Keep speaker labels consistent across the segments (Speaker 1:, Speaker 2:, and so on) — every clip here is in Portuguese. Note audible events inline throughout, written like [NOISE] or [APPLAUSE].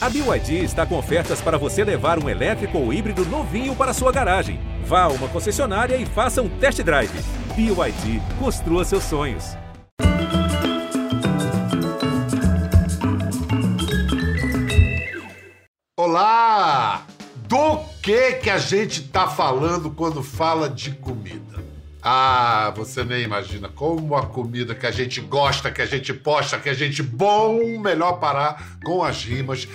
Speaker 1: A BYD está com ofertas para você levar um elétrico ou híbrido novinho para sua garagem. Vá a uma concessionária e faça um test drive. BYD, construa seus sonhos.
Speaker 2: Olá! Do que que a gente tá falando quando fala de comida? Ah, você nem imagina como a comida que a gente gosta, que a gente posta, que a gente bom, melhor parar com as rimas.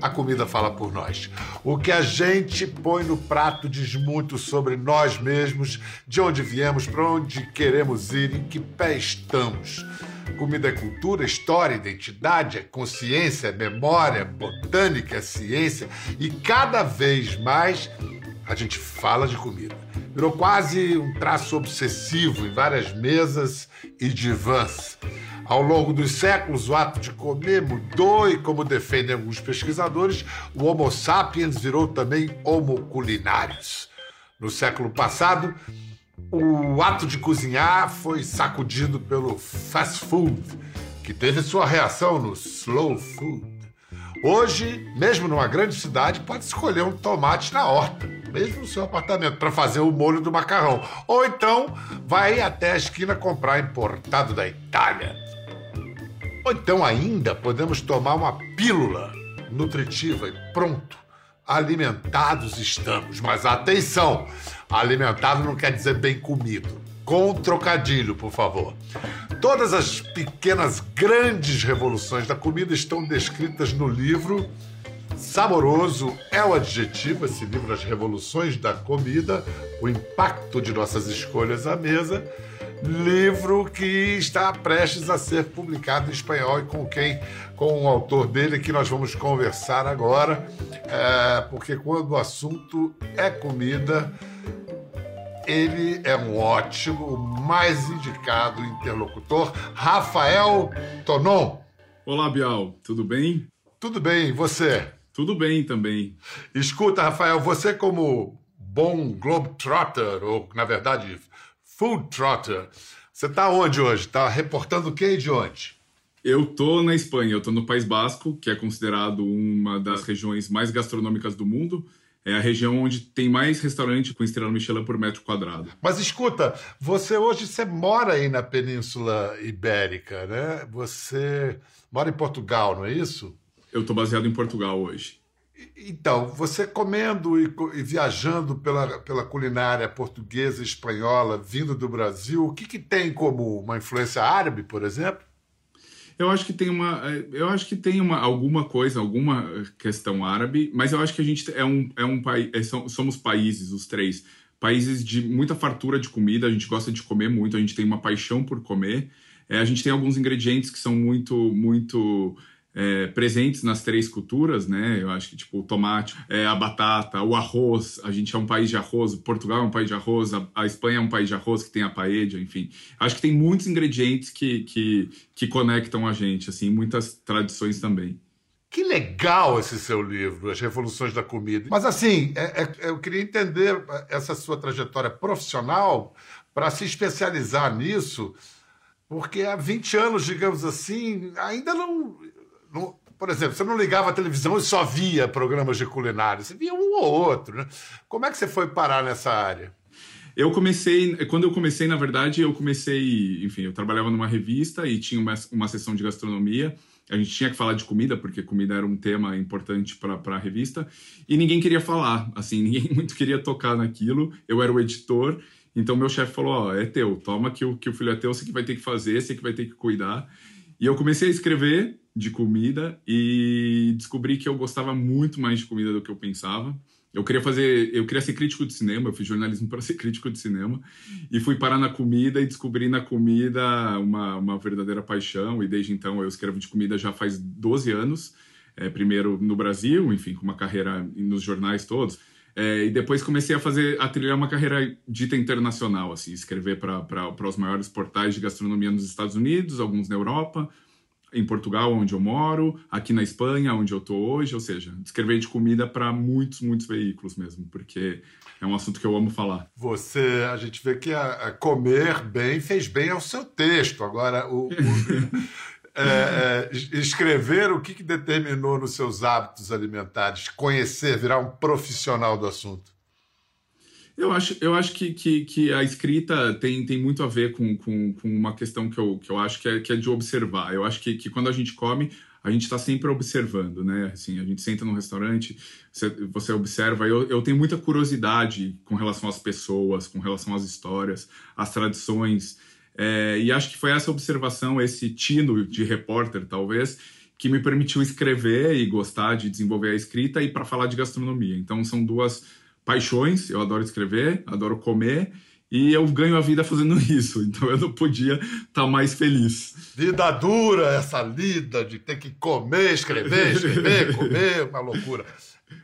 Speaker 2: A comida fala por nós. O que a gente põe no prato diz muito sobre nós mesmos, de onde viemos, para onde queremos ir, em que pé estamos. Comida é cultura, história, identidade, é consciência, é memória, é botânica, é ciência e cada vez mais a gente fala de comida. Virou quase um traço obsessivo em várias mesas e divãs. Ao longo dos séculos, o ato de comer mudou e, como defendem alguns pesquisadores, o Homo sapiens virou também Homo culinários. No século passado, o ato de cozinhar foi sacudido pelo fast food, que teve sua reação no slow food. Hoje, mesmo numa grande cidade, pode escolher um tomate na horta, mesmo no seu apartamento, para fazer o molho do macarrão. Ou então vai até a esquina comprar importado da Itália. Ou então ainda podemos tomar uma pílula nutritiva e pronto. Alimentados estamos. Mas atenção! Alimentado não quer dizer bem comido. Com trocadilho, por favor. Todas as pequenas, grandes revoluções da comida estão descritas no livro. Saboroso é o adjetivo, esse livro, As Revoluções da Comida, o impacto de nossas escolhas à mesa. Livro que está prestes a ser publicado em espanhol e com quem, com o autor dele, que nós vamos conversar agora, é, porque quando o assunto é comida, ele é um ótimo, mais indicado interlocutor, Rafael Tonon.
Speaker 3: Olá, Bial, tudo bem?
Speaker 2: Tudo bem, e você?
Speaker 3: Tudo bem também.
Speaker 2: Escuta, Rafael, você como bom globetrotter, ou na verdade, food trotter, você está onde hoje? Está reportando o que de onde?
Speaker 3: Eu tô na Espanha, eu tô no País Basco, que é considerado uma das regiões mais gastronômicas do mundo. É a região onde tem mais restaurante com estrela Michelin por metro quadrado.
Speaker 2: Mas escuta, você hoje você mora aí na Península Ibérica, né? Você mora em Portugal, não é isso?
Speaker 3: Eu estou baseado em Portugal hoje.
Speaker 2: Então, você comendo e, e, viajando pela, pela culinária portuguesa e espanhola, vindo do Brasil, o que, que tem como uma influência árabe, por exemplo?
Speaker 3: Eu acho que tem uma, eu acho que tem uma, alguma coisa, alguma questão árabe, mas eu acho que a gente é um, é um país, é, somos países, os três, países de muita fartura de comida, a gente gosta de comer muito, a gente tem uma paixão por comer. É, a gente tem alguns ingredientes que são muito, muito é, presentes nas três culturas, né? Eu acho que tipo o tomate, é, a batata, o arroz. A gente é um país de arroz. Portugal é um país de arroz. A, a Espanha é um país de arroz que tem a paella, enfim. Acho que tem muitos ingredientes que, que, que conectam a gente, assim, muitas tradições também.
Speaker 2: Que legal esse seu livro, As Revoluções da Comida. Mas assim, é, é, eu queria entender essa sua trajetória profissional para se especializar nisso, porque há 20 anos, digamos assim, ainda não não, por exemplo, você não ligava a televisão e só via programas de culinária, você via um ou outro. Né? Como é que você foi parar nessa área?
Speaker 3: Eu comecei, quando eu comecei, na verdade, eu comecei, enfim, eu trabalhava numa revista e tinha uma, uma sessão de gastronomia. A gente tinha que falar de comida, porque comida era um tema importante para a revista, e ninguém queria falar, assim, [LAUGHS] ninguém muito queria tocar naquilo. Eu era o editor, então meu chefe falou: Ó, oh, é teu, toma que o, que o filho é teu, você que vai ter que fazer, você que vai ter que cuidar. E eu comecei a escrever de comida e descobri que eu gostava muito mais de comida do que eu pensava. Eu queria fazer, eu queria ser crítico de cinema, eu fiz jornalismo [LAUGHS] para ser crítico de cinema e fui parar na comida e descobri na comida uma, uma verdadeira paixão e desde então eu escrevo de comida já faz 12 anos, é, primeiro no Brasil, enfim, com uma carreira nos jornais todos. É, e depois comecei a fazer, a trilhar uma carreira dita internacional, assim, escrever para os maiores portais de gastronomia nos Estados Unidos, alguns na Europa, em Portugal, onde eu moro, aqui na Espanha, onde eu estou hoje, ou seja, escrever de comida para muitos, muitos veículos mesmo, porque é um assunto que eu amo falar.
Speaker 2: Você, a gente vê que a, a comer bem fez bem ao seu texto. Agora, o, o [LAUGHS] é, é, escrever o que, que determinou nos seus hábitos alimentares, conhecer, virar um profissional do assunto?
Speaker 3: Eu acho, eu acho que, que, que, a escrita tem, tem muito a ver com, com, com, uma questão que eu, que eu acho que é, que é de observar. Eu acho que, que quando a gente come, a gente está sempre observando, né? Assim, a gente senta num restaurante, você, você observa. Eu, eu tenho muita curiosidade com relação às pessoas, com relação às histórias, às tradições. É, e acho que foi essa observação, esse tino de repórter, talvez, que me permitiu escrever e gostar de desenvolver a escrita e para falar de gastronomia. Então, são duas paixões. Eu adoro escrever, adoro comer e eu ganho a vida fazendo [LAUGHS] isso. Então eu não podia estar tá mais feliz.
Speaker 2: Vida dura, essa lida de ter que comer, escrever, escrever, [LAUGHS] comer, uma loucura.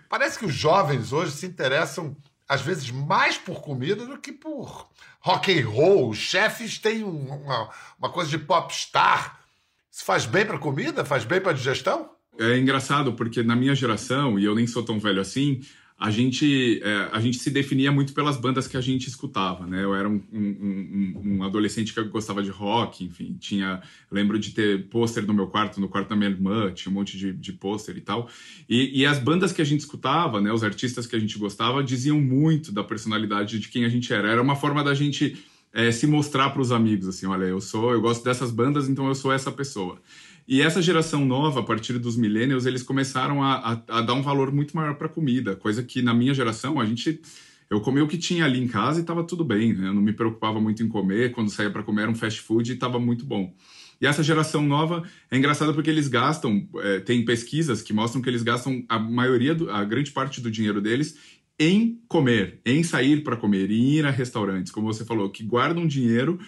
Speaker 2: Parece que os jovens hoje se interessam às vezes mais por comida do que por rock and roll. Os chefes têm uma, uma coisa de popstar. Isso faz bem para comida? Faz bem para digestão?
Speaker 3: É engraçado porque na minha geração, e eu nem sou tão velho assim, a gente, é, a gente se definia muito pelas bandas que a gente escutava, né? Eu era um, um, um, adolescente que gostava de rock, enfim, tinha... Lembro de ter pôster no meu quarto, no quarto da minha irmã, tinha um monte de, de pôster e tal. E, e, as bandas que a gente escutava, né? Os artistas que a gente gostava, diziam muito da personalidade de quem a gente era. Era uma forma da gente é, se mostrar para os amigos, assim, olha, eu sou, eu gosto dessas bandas, então eu sou essa pessoa. E essa geração nova, a partir dos millennials, eles começaram a, a, a dar um valor muito maior para a comida, coisa que na minha geração a gente eu comia o que tinha ali em casa e estava tudo bem. Né? Eu não me preocupava muito em comer. Quando saía para comer era um fast food e estava muito bom. E essa geração nova é engraçada porque eles gastam, é, tem pesquisas que mostram que eles gastam a maioria, do, a grande parte do dinheiro deles em comer, em sair para comer, em ir a restaurantes, como você falou, que guardam dinheiro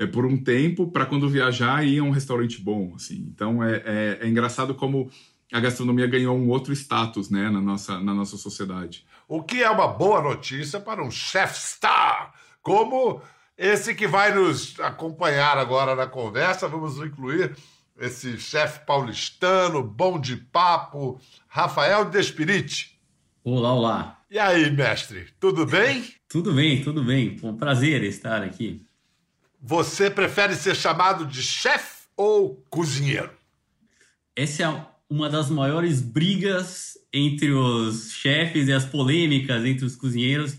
Speaker 3: é, por um tempo para quando viajar ir a um restaurante bom. Assim. Então é, é, é, engraçado como a gastronomia ganhou um outro status né, na, nossa, na nossa sociedade.
Speaker 2: O que é uma boa notícia para um chef star como esse que vai nos acompanhar agora na conversa. Vamos incluir esse chefe paulistano, bom de papo, Rafael Despirite.
Speaker 4: Olá, olá.
Speaker 2: E aí, mestre, tudo bem? [LAUGHS]
Speaker 4: tudo bem, tudo bem. Um prazer estar aqui.
Speaker 2: Você prefere ser chamado de chefe ou cozinheiro?
Speaker 4: Essa é uma das maiores brigas entre os chefes e as polêmicas entre os cozinheiros.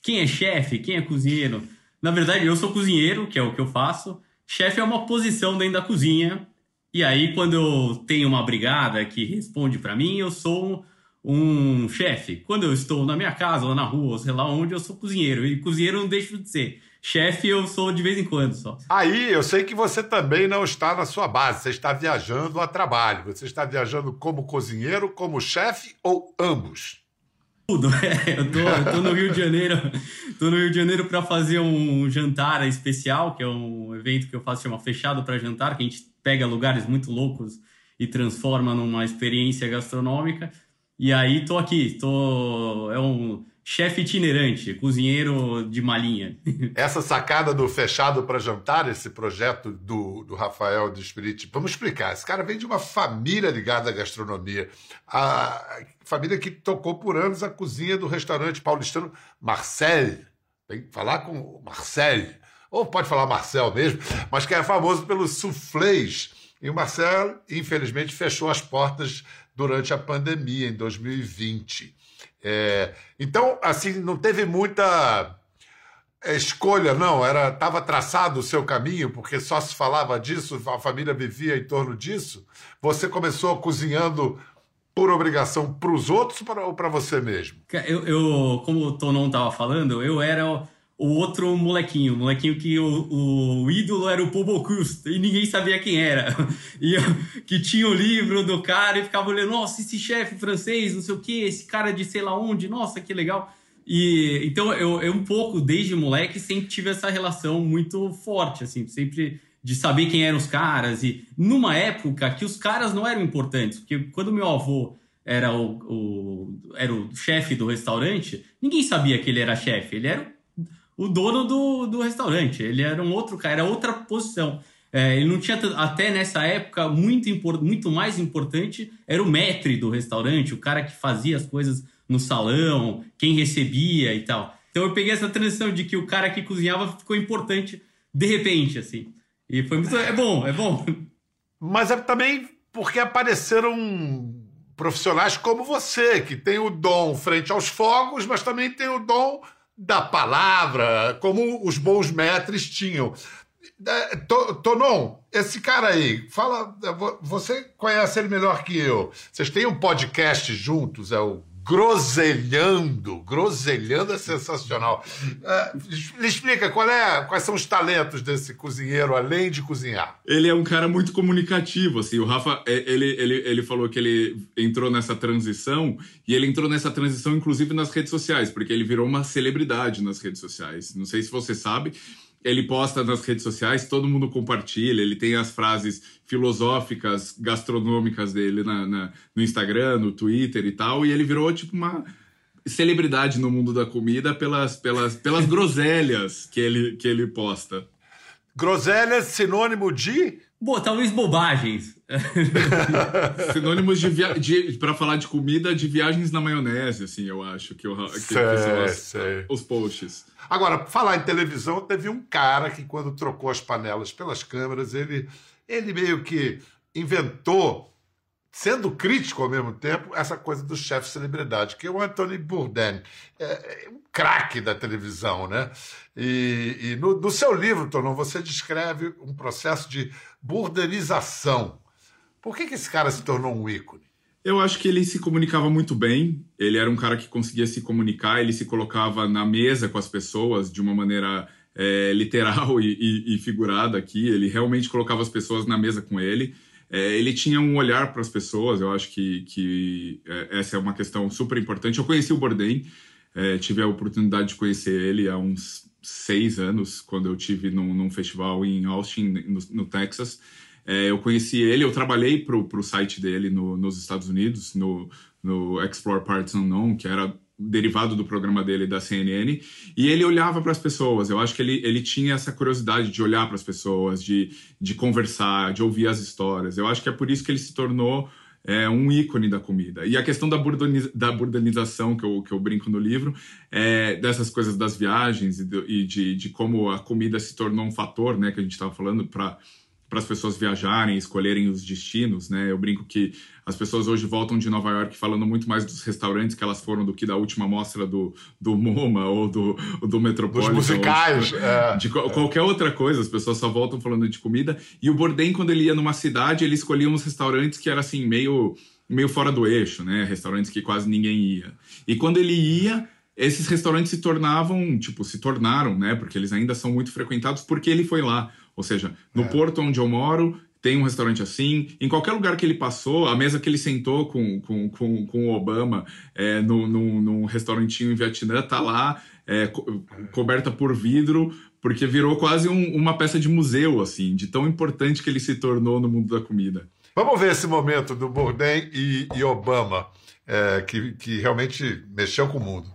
Speaker 4: Quem é chefe? Quem é cozinheiro? Na verdade, eu sou cozinheiro, que é o que eu faço. Chefe é uma posição dentro da cozinha. E aí, quando eu tenho uma brigada que responde para mim, eu sou um chefe. Quando eu estou na minha casa, ou na rua, ou sei lá onde, eu sou cozinheiro. E cozinheiro não deixo de ser. Chefe eu sou de vez em quando só.
Speaker 2: Aí, eu sei que você também não está na sua base, você está viajando a trabalho. Você está viajando como cozinheiro, como chefe ou ambos?
Speaker 4: Tudo, é. [LAUGHS] Eu tô, eu tô no Rio de Janeiro, tô no Rio de Janeiro para fazer um jantar especial, que é um evento que eu faço chama Fechado para Jantar, que a gente pega lugares muito loucos e transforma numa experiência gastronômica. E aí tô aqui, tô é um chefe itinerante, cozinheiro de malinha. [LAUGHS]
Speaker 2: Essa sacada do fechado para jantar, esse projeto do, do Rafael de Spirit, vamos explicar. Esse cara vem de uma família ligada à gastronomia. A família que tocou por anos a cozinha do restaurante paulistano Marcel. Tem que falar com o Marcel. Ou pode falar Marcel mesmo, mas que é famoso pelos soufflés. E o Marcel, infelizmente, fechou as portas durante a pandemia, em 2020. É, então, assim, não teve muita escolha, não. Era estava traçado o seu caminho, porque só se falava disso, a família vivia em torno disso. Você começou cozinhando por obrigação para os outros ou para você mesmo?
Speaker 4: Eu, eu, como o Tonon estava falando, eu era o outro molequinho, o molequinho que o, o ídolo era o Pobocust e ninguém sabia quem era. [LAUGHS] E que tinha o livro do cara e ficava olhando, nossa, esse chefe francês, não sei o que, esse cara de sei lá onde, nossa, que legal. E então eu, eu um pouco desde moleque sempre tive essa relação muito forte, assim, sempre de saber quem eram os caras e numa época que os caras não eram importantes, porque quando meu avô era o, o era o chefe do restaurante, ninguém sabia que ele era chefe, ele era o dono do, do restaurante. Ele era um outro cara, era outra posição. É, ele não tinha, até nessa época, muito, muito mais importante era o maître do restaurante, o cara que fazia as coisas no salão, quem recebia e tal. Então eu peguei essa transição de que o cara que cozinhava ficou importante de repente, assim. E foi muito. É bom, é bom.
Speaker 2: mas é também porque apareceram profissionais como você, que tem o dom frente aos fogos, mas também tem o dom da palavra, como os bons mestres tinham. É, Tonon, esse cara aí, fala. Você conhece ele melhor que eu. Vocês têm um podcast juntos, é o Groselhando. Groselhando é sensacional. Uh, me explica qual é, quais são os talentos desse cozinheiro, além de cozinhar.
Speaker 3: Ele é um cara muito comunicativo. Assim, o Rafa, é, ele, ele, ele falou que ele entrou nessa transição, e ele entrou nessa transição, inclusive, nas redes sociais, porque ele virou uma celebridade nas redes sociais. Não sei se você sabe, ele posta nas redes sociais, todo mundo compartilha, ele tem as frases filosóficas, gastronômicas dele na, na, no Instagram, no Twitter e tal, e ele virou tipo uma celebridade no mundo da comida pelas, pelas, pelas [LAUGHS] groselhas que ele, que ele posta.
Speaker 2: Groselhas sinônimo de?
Speaker 4: Bom, talvez bobagens. [LAUGHS]
Speaker 3: Sinônimos de, via... de para falar de comida, de viagens na maionese, assim, eu acho que, eu, que, sei, que são as, os posts.
Speaker 2: Agora, falar em televisão, teve um cara que quando trocou as panelas pelas câmeras, ele, ele meio que inventou, sendo crítico ao mesmo tempo, essa coisa do chefe celebridade, que é o Anthony Bourdain, é, é um craque da televisão, né? E, e no, no, seu livro, Tonon, você descreve um processo de burdanização. Por que, que esse cara se tornou um ícone?
Speaker 3: Eu acho que ele se comunicava muito bem. Ele era um cara que conseguia se comunicar. Ele se colocava na mesa com as pessoas de uma maneira é, literal e, e, e, figurada aqui. Ele realmente colocava as pessoas na mesa com ele. É, ele tinha um olhar para as pessoas. Eu acho que, que é, essa é uma questão super importante. Eu conheci o Bourdain. É, tive a oportunidade de conhecer ele há uns seis anos, quando eu tive num, num festival em Austin, no, no Texas. É, eu conheci ele, eu trabalhei para o site dele no, nos Estados Unidos, no, no Explore Parts Unknown, que era derivado do programa dele da CNN, e ele olhava para as pessoas. Eu acho que ele, ele tinha essa curiosidade de olhar para as pessoas, de, de conversar, de ouvir as histórias. Eu acho que é por isso que ele se tornou é, um ícone da comida. E a questão da, burdaniz, da burdanização que eu, que eu brinco no livro, é, dessas coisas das viagens e, de, e de, de como a comida se tornou um fator, né, que a gente estava falando, para para as pessoas viajarem, escolherem os destinos, né? Eu brinco que as pessoas hoje voltam de Nova York falando muito mais dos restaurantes que elas foram do que da última mostra do, do MoMA ou do, do Metropolitan.
Speaker 2: Dos musicais.
Speaker 3: Ou, é, de é. qualquer outra coisa, as pessoas só voltam falando de comida. E o Bourdain, quando ele ia numa cidade, ele escolhia uns restaurantes que era assim, meio, meio fora do eixo, né? Restaurantes que quase ninguém ia. E quando ele ia, esses restaurantes se tornavam, tipo, se tornaram, né? Porque eles ainda são muito frequentados porque ele foi lá. Ou seja, no é. porto onde eu moro, tem um restaurante assim. Em qualquer lugar que ele passou, a mesa que ele sentou com, com, com, com o Obama é, no, no, num restaurantinho em Vietnã, tá lá, é, co coberta por vidro, porque virou quase um, uma peça de museu, assim, de tão importante que ele se tornou no mundo da comida.
Speaker 2: Vamos ver esse momento do Bourdain e, e Obama, é, que, que realmente mexeu com o mundo.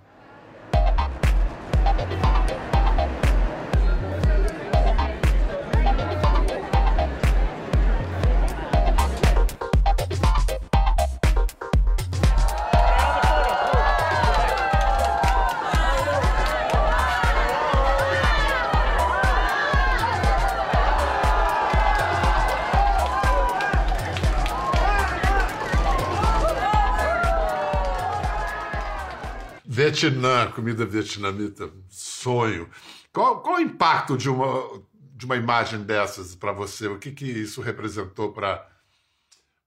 Speaker 2: Vietnã, comida vietnamita, sonho. Qual, qual o impacto de uma, de uma imagem dessas para você? O que, que isso representou para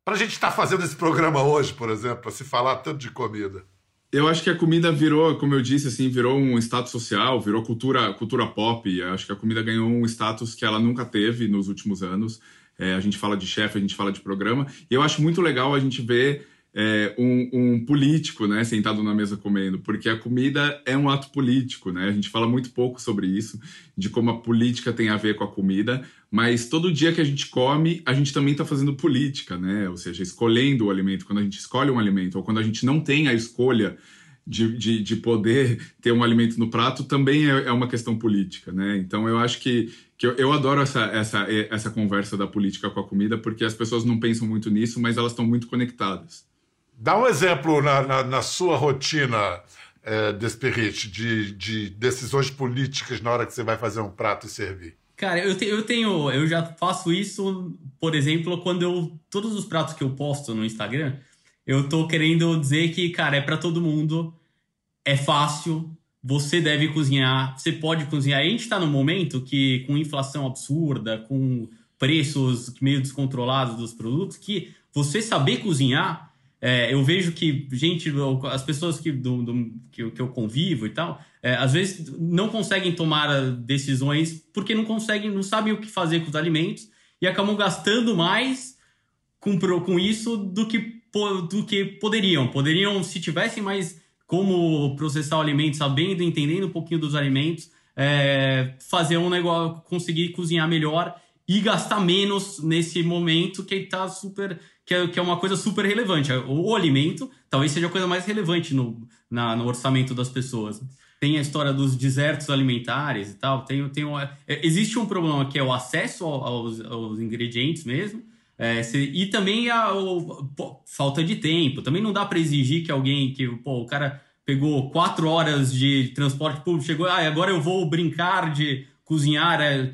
Speaker 2: a gente estar tá fazendo esse programa hoje, por exemplo, para se falar tanto de comida?
Speaker 3: Eu acho que a comida virou, como eu disse, assim, virou um status social, virou cultura, cultura pop. Eu acho que a comida ganhou um status que ela nunca teve nos últimos anos. É, a gente fala de chefe, a gente fala de programa. E eu acho muito legal a gente ver é, um, um, político, né, sentado na mesa comendo, porque a comida é um ato político, né? A gente fala muito pouco sobre isso, de como a política tem a ver com a comida, mas todo dia que a gente come, a gente também está fazendo política, né? Ou seja, escolhendo o alimento. Quando a gente escolhe um alimento, ou quando a gente não tem a escolha de, de, de poder ter um alimento no prato, também é, é uma questão política, né? Então eu acho que, eu, eu adoro essa, essa, essa conversa da política com a comida, porque as pessoas não pensam muito nisso, mas elas estão muito conectadas.
Speaker 2: Dá um exemplo na, na, na sua rotina, é, Desperrite, de, de decisões políticas na hora que você vai fazer um prato e servir.
Speaker 4: Cara, eu, te, eu tenho. Eu já faço isso, por exemplo, quando eu. Todos os pratos que eu posto no Instagram, eu tô querendo dizer que, cara, é para todo mundo, é fácil, você deve cozinhar, você pode cozinhar. A gente tá num momento que, com inflação absurda, com preços meio descontrolados dos produtos, que você saber cozinhar é, eu vejo que, gente, as pessoas que, do, do, que, que, eu convivo e tal, é, às vezes não conseguem tomar decisões porque não conseguem, não sabem o que fazer com os alimentos e acabam gastando mais com, com isso do que, do que poderiam. Poderiam, se tivessem mais como processar o alimento, sabendo, entendendo um pouquinho dos alimentos, é, fazer um negócio, conseguir cozinhar melhor e gastar menos nesse momento que está super que é, que é uma coisa super relevante. O, o alimento talvez seja a coisa mais relevante no, na, no orçamento das pessoas. Tem a história dos desertos alimentares e tal. Tem, tem é, existe um problema que é o acesso aos, aos ingredientes mesmo. É, e também a falta de tempo. Também não dá para exigir que alguém que pô, o cara pegou quatro horas de transporte público, chegou, ah, agora eu vou brincar de cozinhar. É,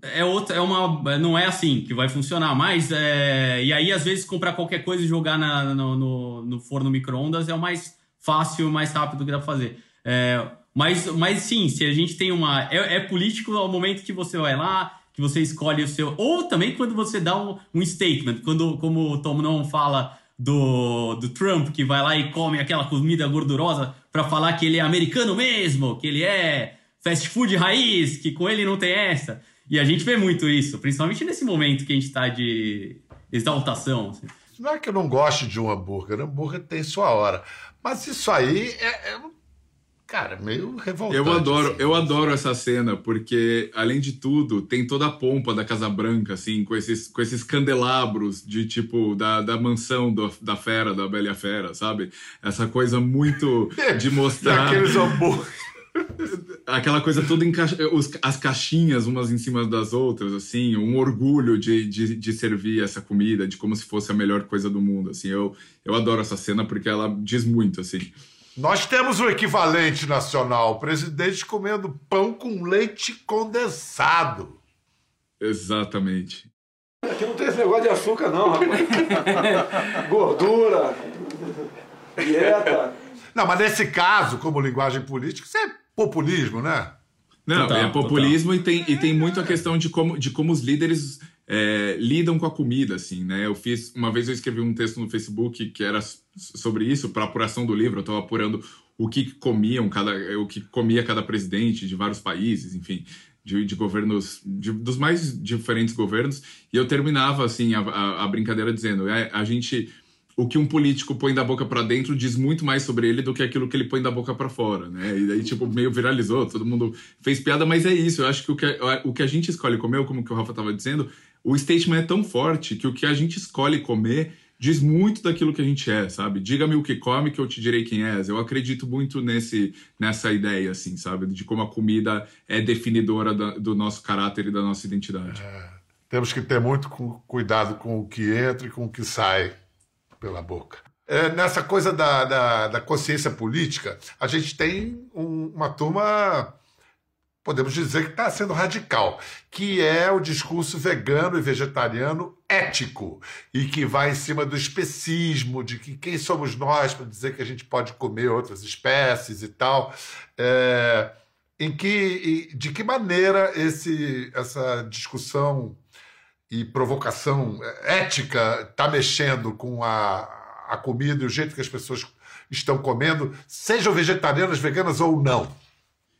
Speaker 4: é outra, é uma, não é assim que vai funcionar, mas é, e aí às vezes comprar qualquer coisa e jogar na, no, no, no forno micro-ondas é o mais fácil, mais rápido que dá pra fazer. É, mas, mas sim, se a gente tem uma, é, é, político ao momento que você vai lá, que você escolhe o seu, ou também quando você dá um, um statement, quando, como o Tom não fala do, do Trump que vai lá e come aquela comida gordurosa para falar que ele é americano mesmo, que ele é fast food raiz, que com ele não tem essa. E a gente vê muito isso, principalmente nesse momento que a gente está de exaltação. Assim.
Speaker 2: Não é que eu não goste de um hambúrguer, o hambúrguer tem sua hora. Mas isso aí é, é cara, meio revoltante.
Speaker 3: Eu adoro,
Speaker 2: assim.
Speaker 3: eu adoro essa cena, porque, além de tudo, tem toda a pompa da Casa Branca, assim, com esses, com esses candelabros de tipo da, da mansão do, da fera, da Bela Fera, sabe? Essa coisa muito [LAUGHS] de mostrar.
Speaker 2: aqueles hambúrgueres. [LAUGHS]
Speaker 3: Aquela coisa toda em ca... as caixinhas umas em cima das outras, assim, um orgulho de, de, de, servir essa comida, de como se fosse a melhor coisa do mundo, assim. Eu, eu adoro essa cena porque ela diz muito, assim.
Speaker 2: Nós temos o equivalente nacional, o presidente comendo pão com leite condensado.
Speaker 3: Exatamente.
Speaker 5: Aqui não tem esse negócio de açúcar, não, rapaz. [LAUGHS] Gordura, dieta.
Speaker 2: Não, mas nesse caso, como linguagem política, isso é populismo, né?
Speaker 3: Não, total, é populismo e tem, e tem muito a questão de como, de como os líderes é, lidam com a comida, assim, né? Eu fiz, uma vez eu escrevi um texto no Facebook que era sobre isso, para apuração do livro, eu estava apurando o que comiam cada, o que comia cada presidente de vários países, enfim, de, de governos, de, dos mais diferentes governos, e eu terminava, assim, a, a, a brincadeira dizendo, é, a gente o que um político põe da boca para dentro diz muito mais sobre ele do que aquilo que ele põe da boca para fora, né? E daí, tipo, meio viralizou, todo mundo fez piada, mas é isso. Eu acho que o que, o que a gente escolhe comer, como que o Rafa tava dizendo, o statement é tão forte que o que a gente escolhe comer diz muito daquilo que a gente é, sabe? Diga-me o que come que eu te direi quem és. Eu acredito muito nesse, nessa ideia, assim, sabe? De como a comida é definidora da, do nosso caráter e da nossa identidade. É,
Speaker 2: temos que ter muito cuidado com o que entra e com o que sai pela boca. É, nessa coisa da, da, da, consciência política, a gente tem um, uma turma, podemos dizer que está sendo radical, que é o discurso vegano e vegetariano ético, e que vai em cima do especismo, de que quem somos nós para dizer que a gente pode comer outras espécies e tal. É, em que, de que maneira esse, essa discussão e provocação ética está mexendo com a, a comida e o jeito que as pessoas estão comendo, sejam vegetarianas, veganas ou não?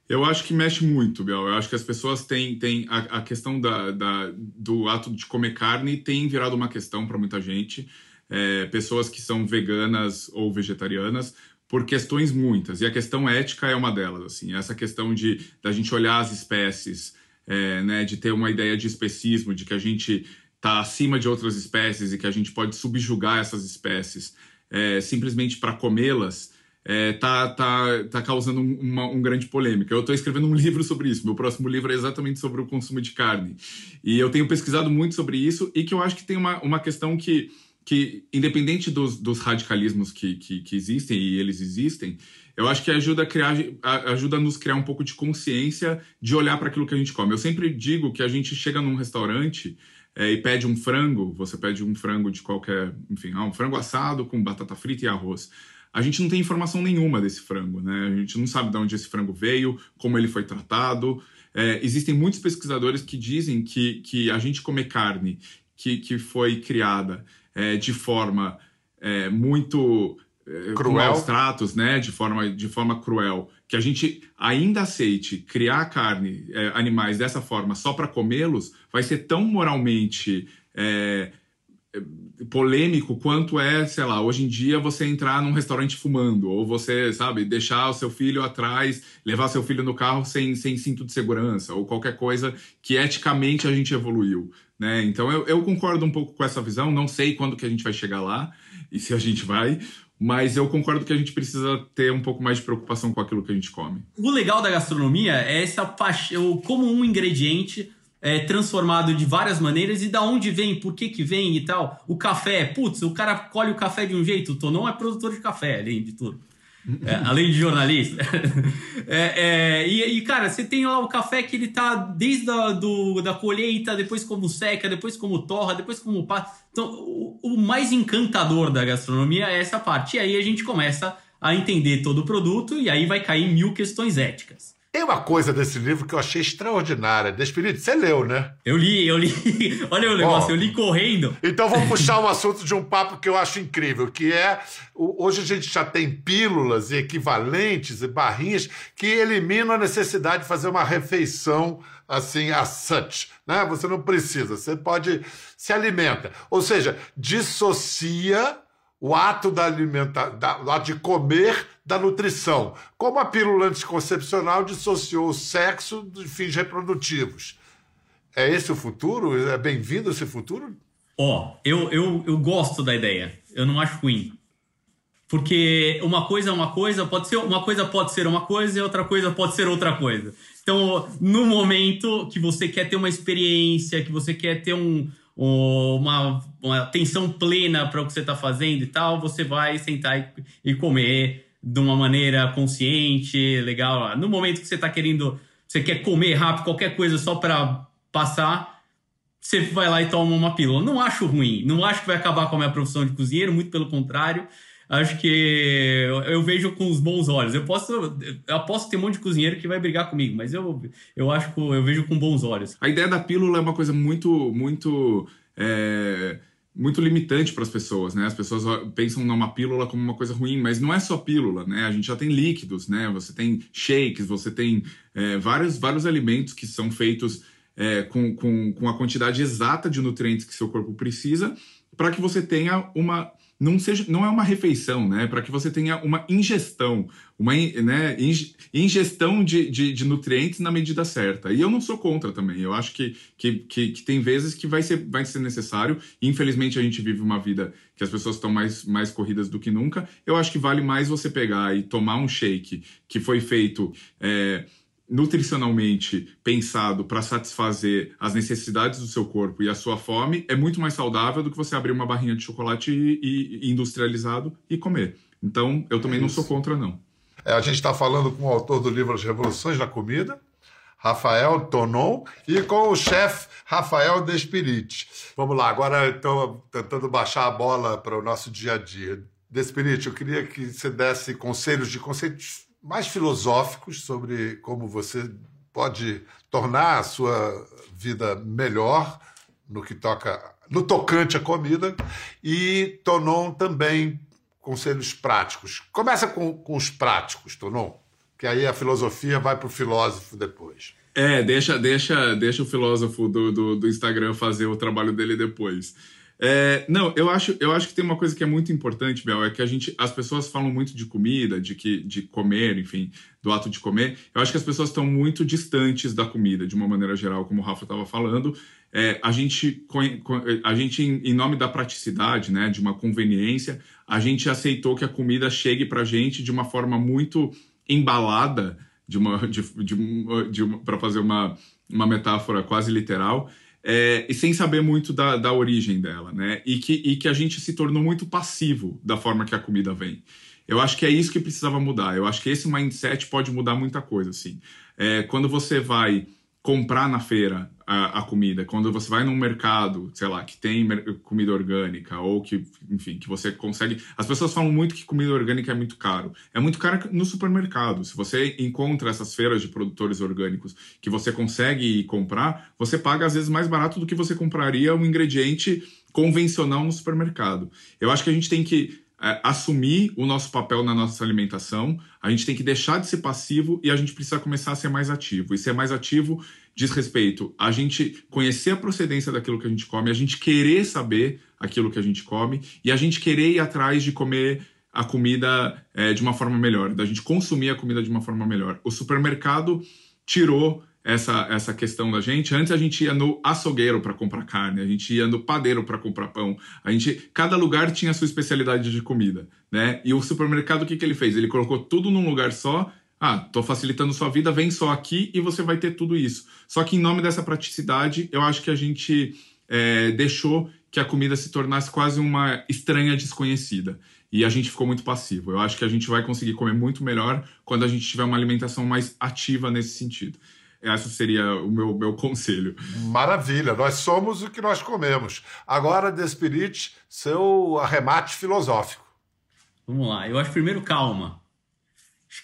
Speaker 3: Eu acho que mexe muito, Biel. Eu acho que as pessoas têm, têm a, a questão da, da, do ato de comer carne tem virado uma questão para muita gente. É, pessoas que são veganas ou vegetarianas por questões muitas. E a questão ética é uma delas. Assim, essa questão de da gente olhar as espécies é, né, de ter uma ideia de especismo, de que a gente está acima de outras espécies e que a gente pode subjugar essas espécies é, simplesmente para comê-las, é, tá, tá, tá causando uma um grande polêmica. Eu estou escrevendo um [LAUGHS] livro sobre isso. Meu próximo livro é exatamente sobre o consumo de carne. E eu tenho pesquisado muito sobre isso e que eu acho que tem uma, uma questão que que independente dos, dos radicalismos que, que, que, existem, e eles existem, eu acho que ajuda a, criar, ajuda a nos criar um pouco de consciência de olhar para aquilo que a gente come. Eu sempre digo que a gente chega num restaurante é, e pede um frango, você pede um frango de qualquer, enfim, ah, um frango assado com batata frita e arroz. A gente não tem informação nenhuma desse frango, né? A gente não sabe de onde esse frango veio, como ele foi tratado. É, existem muitos pesquisadores que dizem que, que a gente comer carne que, que foi criada é, de forma é, muito cruel. maus tratos, né? De forma, de forma cruel, que a gente ainda aceite criar carne, é, animais dessa forma só para comê-los, vai ser tão moralmente é, polêmico quanto é, sei lá, hoje em dia você entrar num restaurante fumando, ou você, sabe, deixar o seu filho atrás, levar seu filho no carro sem, sem cinto de segurança, ou qualquer coisa que eticamente a gente evoluiu, né? Então eu, eu concordo um pouco com essa visão, não sei quando que a gente vai chegar lá, e se a gente vai, mas eu concordo que a gente precisa ter um pouco mais de preocupação com aquilo que a gente come.
Speaker 4: O legal da gastronomia é essa paixão, como um ingrediente é, transformado de várias maneiras e da onde vem, por que que vem e tal. O café, putz, o cara colhe o café de um jeito, o Tonon é produtor de café, além de tudo. É, além de jornalista. [LAUGHS] É, é, e, e, cara, você tem lá o café que ele tá desde a do, da colheita, depois como seca, depois como torra, depois como pá. Então, o, o mais encantador da gastronomia é essa parte. E aí a gente começa a entender todo o produto e aí vai cair mil questões éticas.
Speaker 2: Tem uma coisa desse livro que eu achei extraordinária. Despedido, você leu, né?
Speaker 4: Eu li, eu li. [LAUGHS] Olha o negócio, eu li correndo.
Speaker 2: Então vamos [LAUGHS] puxar um assunto de um papo que eu acho incrível, que é hoje a gente já tem pílulas e equivalentes e barrinhas que eliminam a necessidade de fazer uma refeição assim a such, né? Você não precisa, você pode se alimenta, ou seja, dissocia o ato da alimentação, o ato de comer da nutrição, como a pílula anticoncepcional dissociou o sexo de fins reprodutivos. É esse o futuro? É bem-vindo esse futuro?
Speaker 4: Ó, oh, eu, eu, eu gosto da ideia. Eu não acho ruim. Porque uma coisa é uma coisa, pode ser uma coisa pode ser uma coisa e outra coisa pode ser outra coisa. Então, no momento que você quer ter uma experiência, que você quer ter um, uma, uma atenção plena para o que você está fazendo e tal, você vai sentar e, e, comer de uma maneira consciente, legal. No momento que você está querendo, você quer comer rápido, qualquer coisa só para passar, você vai lá e toma uma pílula. Não acho ruim, não acho que vai acabar com a minha profissão de cozinheiro, muito pelo contrário. Acho que eu, vejo com os bons olhos. Eu posso, eu posso ter um monte de cozinheiro que vai brigar comigo, mas eu, eu acho que eu vejo com bons olhos.
Speaker 3: A ideia da pílula é uma coisa muito, muito. É muito limitante para as pessoas, né? As pessoas pensam numa pílula como uma coisa ruim, mas não é só pílula, né? A gente já tem líquidos, né? Você tem shakes, você tem é, vários, vários alimentos que são feitos é, com, com, com a quantidade exata de nutrientes que seu corpo precisa para que você tenha uma não, seja, não é uma refeição, né? Para que você tenha uma ingestão, uma né, ingestão de, de, de, nutrientes na medida certa. E eu não sou contra também. Eu acho que, que, que, que, tem vezes que vai ser, vai ser necessário. Infelizmente, a gente vive uma vida que as pessoas estão mais, mais corridas do que nunca. Eu acho que vale mais você pegar e tomar um shake que foi feito. É, nutricionalmente pensado para satisfazer as necessidades do seu corpo e a sua fome é muito mais saudável do que você abrir uma barrinha de chocolate e, e industrializado e comer. Então, eu também é não sou contra, não.
Speaker 2: É, a gente está falando com o autor do livro As Revoluções da Comida, Rafael Tonon, e com o chefe Rafael Despirite. Vamos lá, agora estou tentando baixar a bola para o nosso dia a dia. Despirite, eu queria que você desse conselhos de conceitos mais filosóficos sobre como você pode tornar a sua vida melhor no que toca no tocante à comida e Tonon também conselhos práticos. Começa com, com os práticos, Tonon, que aí a filosofia vai para o filósofo depois.
Speaker 3: É, deixa, deixa, deixa o filósofo do, do, do Instagram fazer o trabalho dele depois. É, não, eu acho, eu acho que tem uma coisa que é muito importante, Bel, é que a gente, as pessoas falam muito de comida, de que, de comer, enfim, do ato de comer. Eu acho que as pessoas estão muito distantes da comida, de uma maneira geral, como o Rafa estava falando. É, a gente, a gente em nome da praticidade, né, de uma conveniência, a gente aceitou que a comida chegue para gente de uma forma muito embalada, de uma, de, de, de para fazer uma, uma metáfora quase literal é, e sem saber muito da, da origem dela, né? E que, e que a gente se tornou muito passivo da forma que a comida vem. Eu acho que é isso que precisava mudar. Eu acho que esse mindset pode mudar muita coisa, assim. É, quando você vai comprar na feira a, a, comida, quando você vai num mercado, sei lá, que tem comida orgânica ou que, enfim, que você consegue. As pessoas falam muito que comida orgânica é muito caro. É muito caro no supermercado. Se você encontra essas feiras de produtores orgânicos que você consegue comprar, você paga às vezes mais barato do que você compraria um ingrediente convencional no supermercado. Eu acho que a gente tem que assumir o nosso papel na nossa alimentação, a gente tem que deixar de ser passivo e a gente precisa começar a ser mais ativo. E ser mais ativo diz respeito a gente conhecer a procedência daquilo que a gente come, a gente querer saber aquilo que a gente come e a gente querer ir atrás de comer a comida é, de uma forma melhor, da gente consumir a comida de uma forma melhor. O supermercado tirou essa, essa questão da gente. Antes a gente ia no açougueiro para comprar carne, a gente ia no padeiro para comprar pão. A gente, cada lugar tinha a sua especialidade de comida, né? E o supermercado o que, que ele fez? Ele colocou tudo num lugar só. Ah, tô facilitando sua vida, vem só aqui e você vai ter tudo isso. Só que em nome dessa praticidade, eu acho que a gente é, deixou que a comida se tornasse quase uma estranha desconhecida. E a gente ficou muito passivo. Eu acho que a gente vai conseguir comer muito melhor quando a gente tiver uma alimentação mais ativa nesse sentido. Esse seria o meu, meu conselho.
Speaker 2: Maravilha, nós somos o que nós comemos. Agora, Despirite, seu arremate filosófico.
Speaker 4: Vamos lá, eu acho primeiro calma.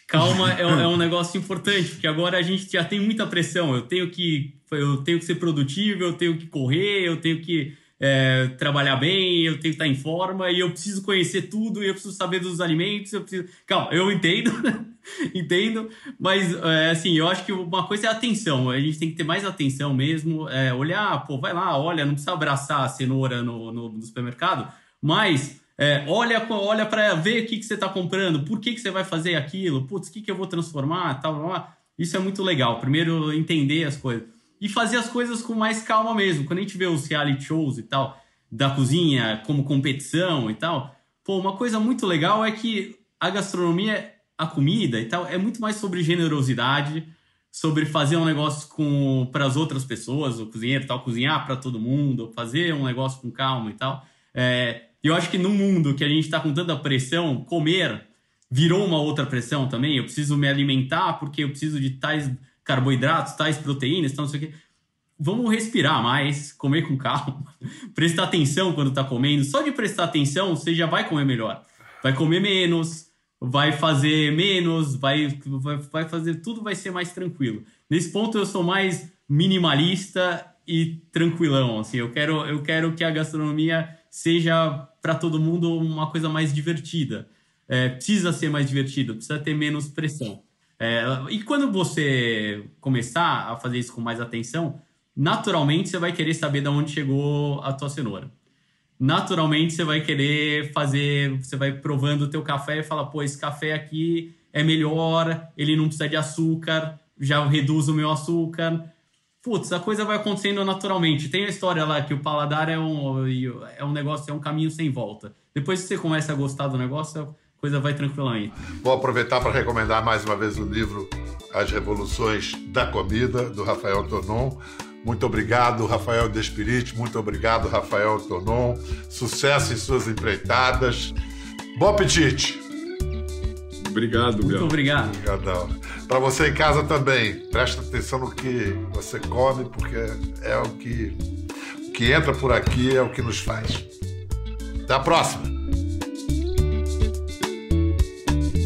Speaker 4: Calma é, é, um [LAUGHS] negócio importante, porque agora a gente já tem muita pressão. Eu tenho que, eu tenho que ser produtivo, eu tenho que correr, eu tenho que é, trabalhar bem, eu tenho que estar em forma e eu preciso conhecer tudo, eu preciso saber dos alimentos, eu preciso. Calma, eu entendo, [LAUGHS] entendo, mas é, assim, eu acho que uma coisa é a atenção, a gente tem que ter mais atenção mesmo, é, olhar, pô, vai lá, olha, não precisa abraçar a cenoura no, no, no supermercado, mas é, olha olha para ver o que, que você está comprando, por que, que você vai fazer aquilo, putz, o que, que eu vou transformar, tal, isso é muito legal. Primeiro, entender as coisas e fazer as coisas com mais calma mesmo. Quando a gente vê os reality shows e tal, da cozinha como competição e tal, pô, uma coisa muito legal é que a gastronomia, a comida e tal, é muito mais sobre generosidade, sobre fazer um negócio com para as outras pessoas, o cozinheiro tal, cozinhar para todo mundo, fazer um negócio com calma e tal. É, eu acho que no mundo que a gente está com tanta pressão, comer virou uma outra pressão também. Eu preciso me alimentar porque eu preciso de tais carboidratos, tais proteínas, tal, não sei o quê. Vamos respirar mais, comer com calma, [LAUGHS] prestar atenção quando está comendo. Só de prestar atenção, você já vai comer melhor. Vai comer menos, vai fazer menos, vai, vai, vai fazer tudo, vai ser mais tranquilo. Nesse ponto, eu sou mais minimalista e tranquilão. Assim, eu quero, eu quero que a gastronomia seja para todo mundo uma coisa mais divertida. É, precisa ser mais divertido, precisa ter menos pressão. É, e quando você começar a fazer isso com mais atenção, naturalmente você vai querer saber de onde chegou a tua cenoura. Naturalmente você vai querer fazer, você vai provando o teu café e fala, pô, esse café aqui é melhor, ele não precisa de açúcar, já reduz o meu açúcar. Putz, a coisa vai acontecendo naturalmente. Tem a história lá que o paladar é um, é um negócio, é um caminho sem volta. Depois que você começa a gostar do negócio, coisa vai tranquilamente.
Speaker 2: Vou aproveitar para recomendar mais uma vez o livro As Revoluções da Comida, do Rafael Tonon. Muito obrigado, Rafael Despirite. Muito obrigado, Rafael Tonon. Sucesso em suas empreitadas. Bom apetite!
Speaker 3: Obrigado,
Speaker 4: Muito obrigado.
Speaker 2: Obrigadão. Para você em casa também, presta atenção no que você come, porque é o que, o que entra por aqui, é o que nos faz. Até a próxima!